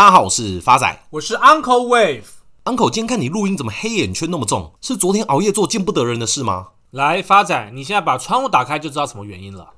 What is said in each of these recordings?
大家好，我是发仔，我是 Uncle Wave。Uncle，今天看你录音怎么黑眼圈那么重？是昨天熬夜做见不得人的事吗？来，发仔，你现在把窗户打开就知道什么原因了。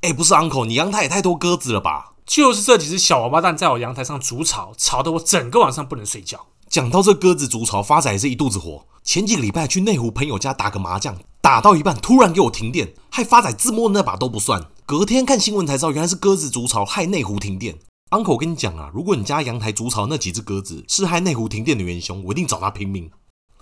哎，不是 Uncle，你阳台也太多鸽子了吧？就是这几只小王八蛋在我阳台上筑巢，吵得我整个晚上不能睡觉。讲到这鸽子筑巢，发仔也是一肚子火。前几个礼拜去内湖朋友家打个麻将，打到一半突然给我停电，害发仔自摸那把都不算。隔天看新闻才知道，原来是鸽子筑巢害内湖停电。Uncle，我跟你讲啊，如果你家阳台筑巢那几只鸽子是害内湖停电的元凶，我一定找他拼命。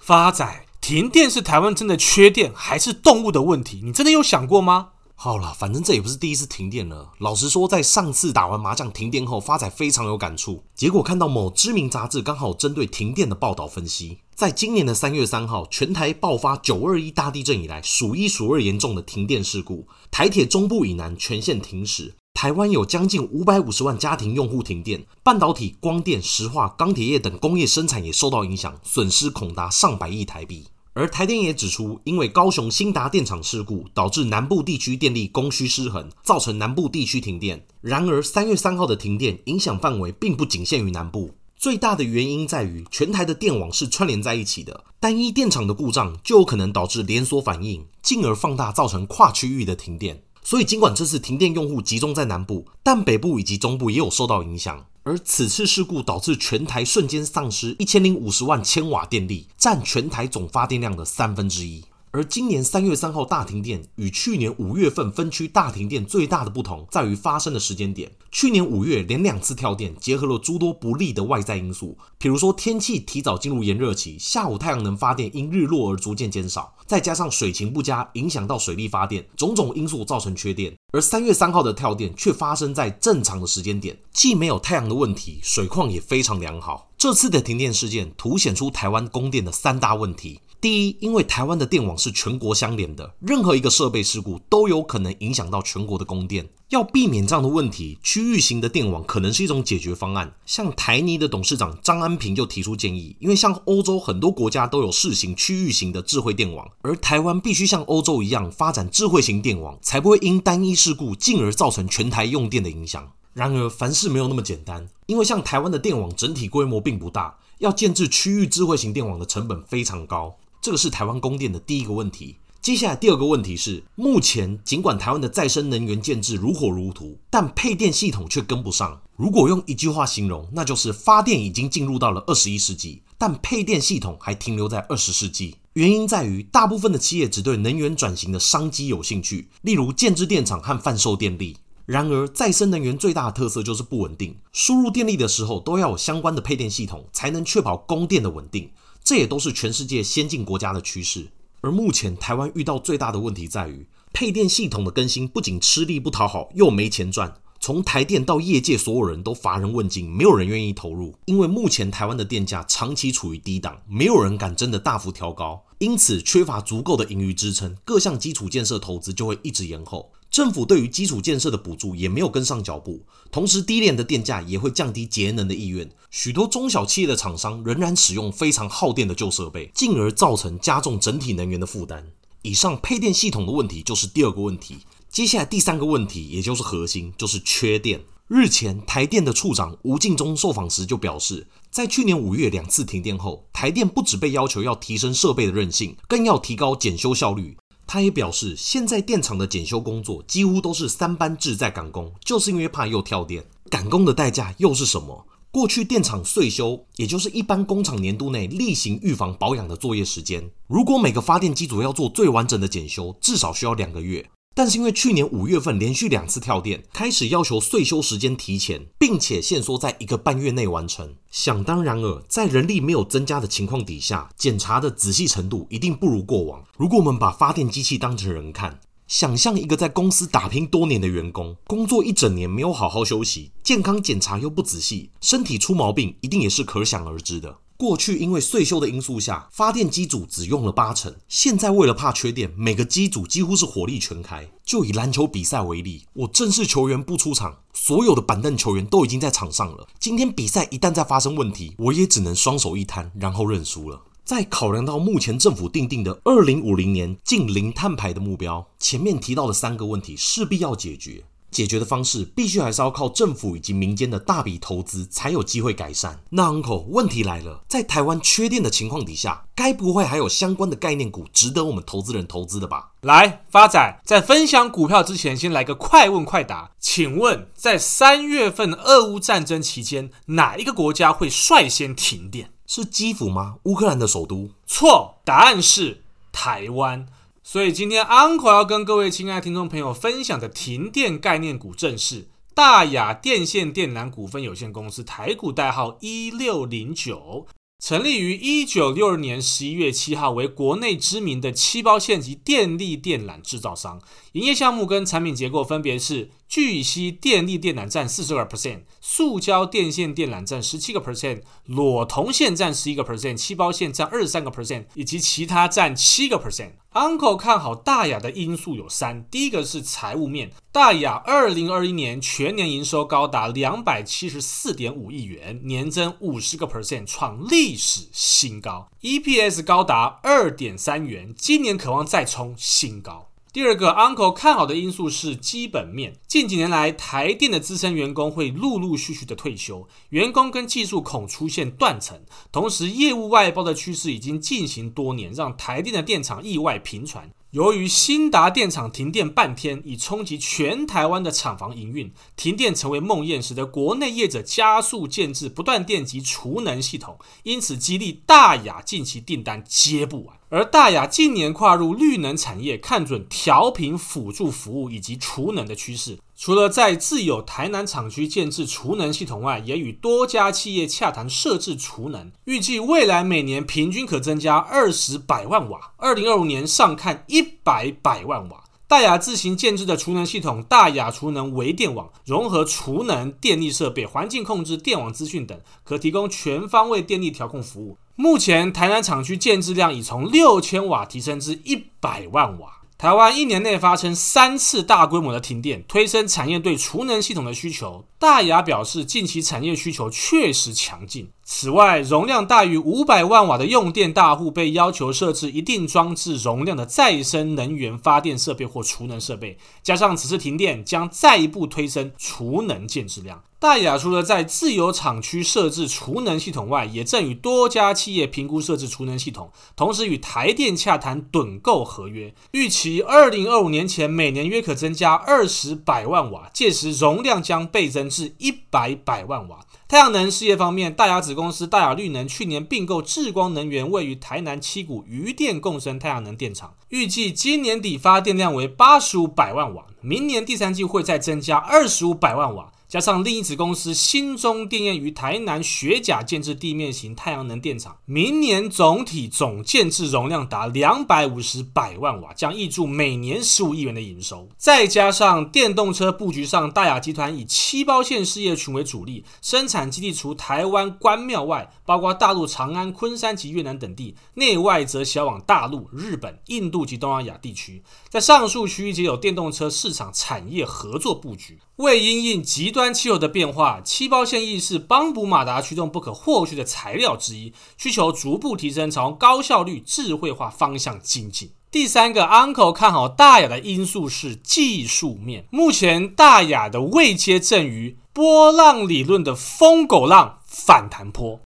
发仔，停电是台湾真的缺电，还是动物的问题？你真的有想过吗？好了，反正这也不是第一次停电了。老实说，在上次打完麻将停电后，发仔非常有感触。结果看到某知名杂志刚好针对停电的报道分析，在今年的三月三号，全台爆发九二一大地震以来数一数二严重的停电事故，台铁中部以南全线停驶，台湾有将近五百五十万家庭用户停电，半导体、光电、石化、钢铁业等工业生产也受到影响，损失恐达上百亿台币。而台电也指出，因为高雄兴达电厂事故，导致南部地区电力供需失衡，造成南部地区停电。然而，三月三号的停电影响范围并不仅限于南部，最大的原因在于全台的电网是串联在一起的，单一电厂的故障就有可能导致连锁反应，进而放大造成跨区域的停电。所以，尽管这次停电用户集中在南部，但北部以及中部也有受到影响。而此次事故导致全台瞬间丧失一千零五十万千瓦电力，占全台总发电量的三分之一。而今年三月三号大停电与去年五月份分区大停电最大的不同在于发生的时间点。去年五月连两次跳电，结合了诸多不利的外在因素，比如说天气提早进入炎热期，下午太阳能发电因日落而逐渐减少，再加上水情不佳，影响到水力发电，种种因素造成缺电。而三月三号的跳电却发生在正常的时间点，既没有太阳的问题，水况也非常良好。这次的停电事件凸显出台湾供电的三大问题。第一，因为台湾的电网是全国相连的，任何一个设备事故都有可能影响到全国的供电。要避免这样的问题，区域型的电网可能是一种解决方案。像台泥的董事长张安平就提出建议，因为像欧洲很多国家都有试行区域型的智慧电网，而台湾必须像欧洲一样发展智慧型电网，才不会因单一事故进而造成全台用电的影响。然而，凡事没有那么简单，因为像台湾的电网整体规模并不大，要建置区域智慧型电网的成本非常高。这个是台湾供电的第一个问题。接下来第二个问题是，目前尽管台湾的再生能源建置如火如荼，但配电系统却跟不上。如果用一句话形容，那就是发电已经进入到了二十一世纪，但配电系统还停留在二十世纪。原因在于，大部分的企业只对能源转型的商机有兴趣，例如建置电厂和贩售电力。然而，再生能源最大的特色就是不稳定，输入电力的时候都要有相关的配电系统，才能确保供电的稳定。这也都是全世界先进国家的趋势，而目前台湾遇到最大的问题在于配电系统的更新不仅吃力不讨好，又没钱赚。从台电到业界所有人都乏人问津，没有人愿意投入，因为目前台湾的电价长期处于低档，没有人敢真的大幅调高，因此缺乏足够的盈余支撑，各项基础建设投资就会一直延后。政府对于基础建设的补助也没有跟上脚步，同时低廉的电价也会降低节能的意愿。许多中小企业的厂商仍然使用非常耗电的旧设备，进而造成加重整体能源的负担。以上配电系统的问题就是第二个问题。接下来第三个问题，也就是核心，就是缺电。日前，台电的处长吴敬忠受访时就表示，在去年五月两次停电后，台电不只被要求要提升设备的韧性，更要提高检修效率。他也表示，现在电厂的检修工作几乎都是三班制在赶工，就是因为怕又跳电。赶工的代价又是什么？过去电厂岁修，也就是一般工厂年度内例行预防保养的作业时间，如果每个发电机组要做最完整的检修，至少需要两个月。但是因为去年五月份连续两次跳电，开始要求岁修时间提前，并且限缩在一个半月内完成。想当然尔，在人力没有增加的情况底下，检查的仔细程度一定不如过往。如果我们把发电机器当成人看，想象一个在公司打拼多年的员工，工作一整年没有好好休息，健康检查又不仔细，身体出毛病一定也是可想而知的。过去因为岁修的因素下，发电机组只用了八成。现在为了怕缺电，每个机组几乎是火力全开。就以篮球比赛为例，我正式球员不出场，所有的板凳球员都已经在场上了。今天比赛一旦再发生问题，我也只能双手一摊，然后认输了。在考量到目前政府定定的二零五零年近零碳排的目标，前面提到的三个问题势必要解决。解决的方式必须还是要靠政府以及民间的大笔投资才有机会改善。那 Uncle，问题来了，在台湾缺电的情况底下，该不会还有相关的概念股值得我们投资人投资的吧？来，发仔在分享股票之前，先来个快问快答。请问，在三月份俄乌战争期间，哪一个国家会率先停电？是基辅吗？乌克兰的首都？错，答案是台湾。所以今天 Uncle 要跟各位亲爱听众朋友分享的停电概念股，正是大雅电线电缆股份有限公司，台股代号一六零九。成立于一九六二年十一月七号，为国内知名的七包线及电力电缆制造商。营业项目跟产品结构分别是聚乙烯电力电缆占四十二 percent，塑胶电线电缆占十七个 percent，裸铜线占十一个 percent，漆包线占二十三个 percent，以及其他占七个 percent。Uncle 看好大亚的因素有三，第一个是财务面，大亚二零二一年全年营收高达两百七十四点五亿元，年增五十个 percent，创历史新高，EPS 高达二点三元，今年可望再冲新高。第二个 Uncle 看好的因素是基本面。近几年来，台电的资深员工会陆陆续续的退休，员工跟技术恐出现断层。同时，业务外包的趋势已经进行多年，让台电的电厂意外频传。由于兴达电厂停电半天，已冲击全台湾的厂房营运，停电成为梦魇，使得国内业者加速建置不断电及储能系统，因此激励大亚近期订单接不完。而大亚近年跨入绿能产业，看准调频辅助服务以及储能的趋势，除了在自有台南厂区建置储能系统外，也与多家企业洽谈设置储能，预计未来每年平均可增加二十百万瓦，二零二五年上看一百百万瓦。大亚自行建置的储能系统大亚储能微电网，融合储能、电力设备、环境控制、电网资讯等，可提供全方位电力调控服务。目前台南厂区建制量已从六千瓦提升至一百万瓦。台湾一年内发生三次大规模的停电，推升产业对储能系统的需求。大雅表示，近期产业需求确实强劲。此外，容量大于五百万瓦的用电大户被要求设置一定装置容量的再生能源发电设备或储能设备。加上此次停电，将再一步推升储能建置量。大亚除了在自有厂区设置储能系统外，也正与多家企业评估设置储能系统，同时与台电洽谈趸购合约，预期二零二五年前每年约可增加二十百万瓦，届时容量将倍增至一百百万瓦。太阳能事业方面，大雅子公司大雅绿能去年并购智光能源位于台南七股渔电共生太阳能电厂，预计今年底发电量为八十五百万瓦，明年第三季会再增加二十五百万瓦。加上另一子公司新中电业于台南学甲建置地面型太阳能电厂，明年总体总建置容量达两百五十百万瓦，将挹注每年十五亿元的营收。再加上电动车布局上，大亚集团以七包线事业群为主力，生产基地除台湾关庙外，包括大陆长安、昆山及越南等地，内外则销往大陆、日本、印度及东南亚地区。在上述区域皆有电动车市场产业合作布局。为因应极端气候的变化，漆包线亦是帮补马达驱动不可或缺的材料之一，需求逐步提升，朝高效率、智慧化方向精进。第三个 Uncle 看好大亚的因素是技术面，目前大亚的位阶正于波浪理论的疯狗浪反弹波。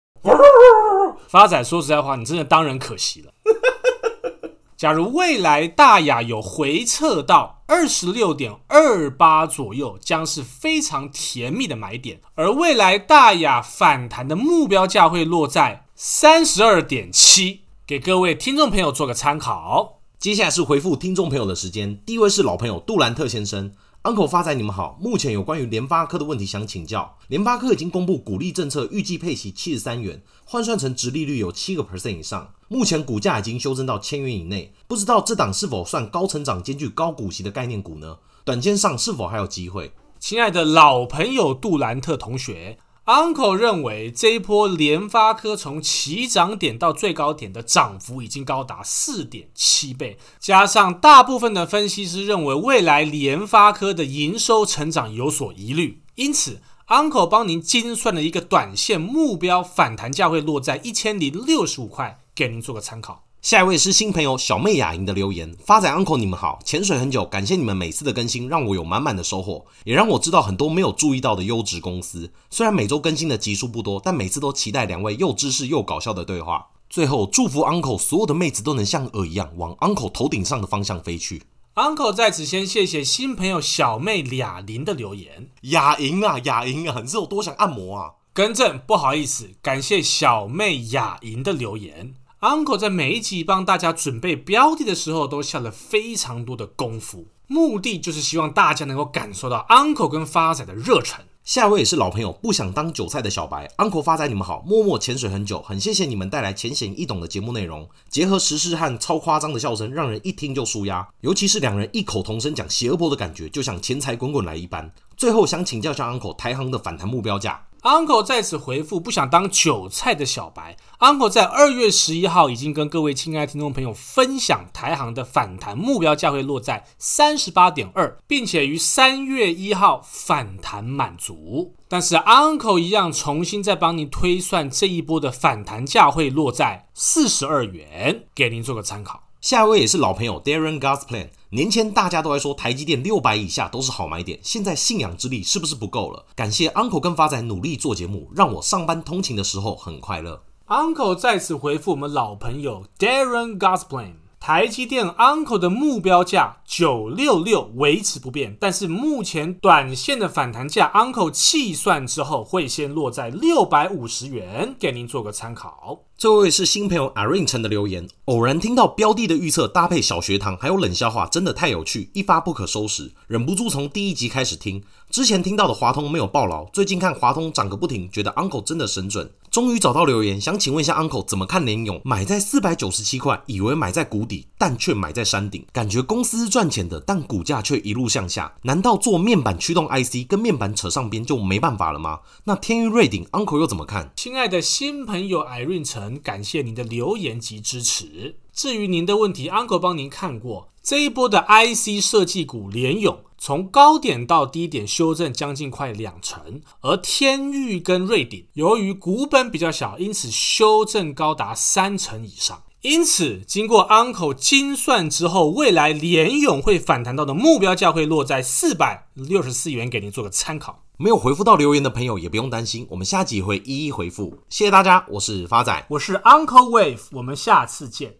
发仔，说实在话，你真的当人可惜了。假如未来大雅有回撤到二十六点二八左右，将是非常甜蜜的买点。而未来大雅反弹的目标价会落在三十二点七，给各位听众朋友做个参考。接下来是回复听众朋友的时间，第一位是老朋友杜兰特先生。Uncle 发财，你们好。目前有关于联发科的问题想请教。联发科已经公布股利政策，预计配息七十三元，换算成殖利率有七个 percent 以上。目前股价已经修正到千元以内，不知道这档是否算高成长兼具高股息的概念股呢？短线上是否还有机会？亲爱的老朋友杜兰特同学。Uncle 认为这一波联发科从起涨点到最高点的涨幅已经高达四点七倍，加上大部分的分析师认为未来联发科的营收成长有所疑虑，因此 Uncle 帮您精算了一个短线目标反弹价会落在一千零六十五块给您做个参考。下一位是新朋友小妹雅莹的留言，发仔 uncle 你们好，潜水很久，感谢你们每次的更新，让我有满满的收获，也让我知道很多没有注意到的优质公司。虽然每周更新的集数不多，但每次都期待两位又知识又搞笑的对话。最后祝福 uncle 所有的妹子都能像鹅一样往 uncle 头顶上的方向飞去。uncle 在此先谢谢新朋友小妹雅莹的留言，雅莹啊雅莹啊，你是有多想按摩啊？更正，不好意思，感谢小妹雅莹的留言。Uncle 在每一集帮大家准备标题的时候，都下了非常多的功夫，目的就是希望大家能够感受到 Uncle 跟发仔的热忱。下一位也是老朋友，不想当韭菜的小白，Uncle 发仔你们好，默默潜水很久，很谢谢你们带来浅显易懂的节目内容，结合时事和超夸张的笑声，让人一听就舒压。尤其是两人异口同声讲邪恶波的感觉，就像钱财滚滚来一般。最后想请教一下 Uncle，台航的反弹目标价。Uncle 在此回复不想当韭菜的小白。Uncle 在二月十一号已经跟各位亲爱的听众朋友分享，台航的反弹目标价会落在三十八点二，并且于三月一号反弹满足。但是 Uncle 一样重新再帮您推算这一波的反弹价会落在四十二元，给您做个参考。下一位也是老朋友 Darren Gosplan，。年前大家都在说台积电六百以下都是好买点，现在信仰之力是不是不够了？感谢 Uncle 跟发仔努力做节目，让我上班通勤的时候很快乐。Uncle 再次回复我们老朋友 Darren Gosplan 台积电 Uncle 的目标价九六六维持不变，但是目前短线的反弹价 Uncle 计算之后会先落在六百五十元，给您做个参考。这位是新朋友 Irene 陈的留言，偶然听到标的的预测搭配小学堂还有冷笑话，真的太有趣，一发不可收拾，忍不住从第一集开始听。之前听到的华通没有爆牢，最近看华通涨个不停，觉得 Uncle 真的神准。终于找到留言，想请问一下 Uncle 怎么看联咏？买在四百九十七块，以为买在谷底，但却买在山顶，感觉公司是赚钱的，但股价却一路向下。难道做面板驱动 IC 跟面板扯上边就没办法了吗？那天钰瑞鼎 Uncle 又怎么看？亲爱的新朋友 Irene 陈。感谢您的留言及支持。至于您的问题，Uncle 帮您看过这一波的 IC 设计股联咏，从高点到低点修正将近快两成，而天域跟瑞鼎由于股本比较小，因此修正高达三成以上。因此，经过 Uncle 精算之后，未来联咏会反弹到的目标价会落在四百六十四元，给您做个参考。没有回复到留言的朋友也不用担心，我们下集会一一回复。谢谢大家，我是发仔，我是 Uncle Wave，我们下次见。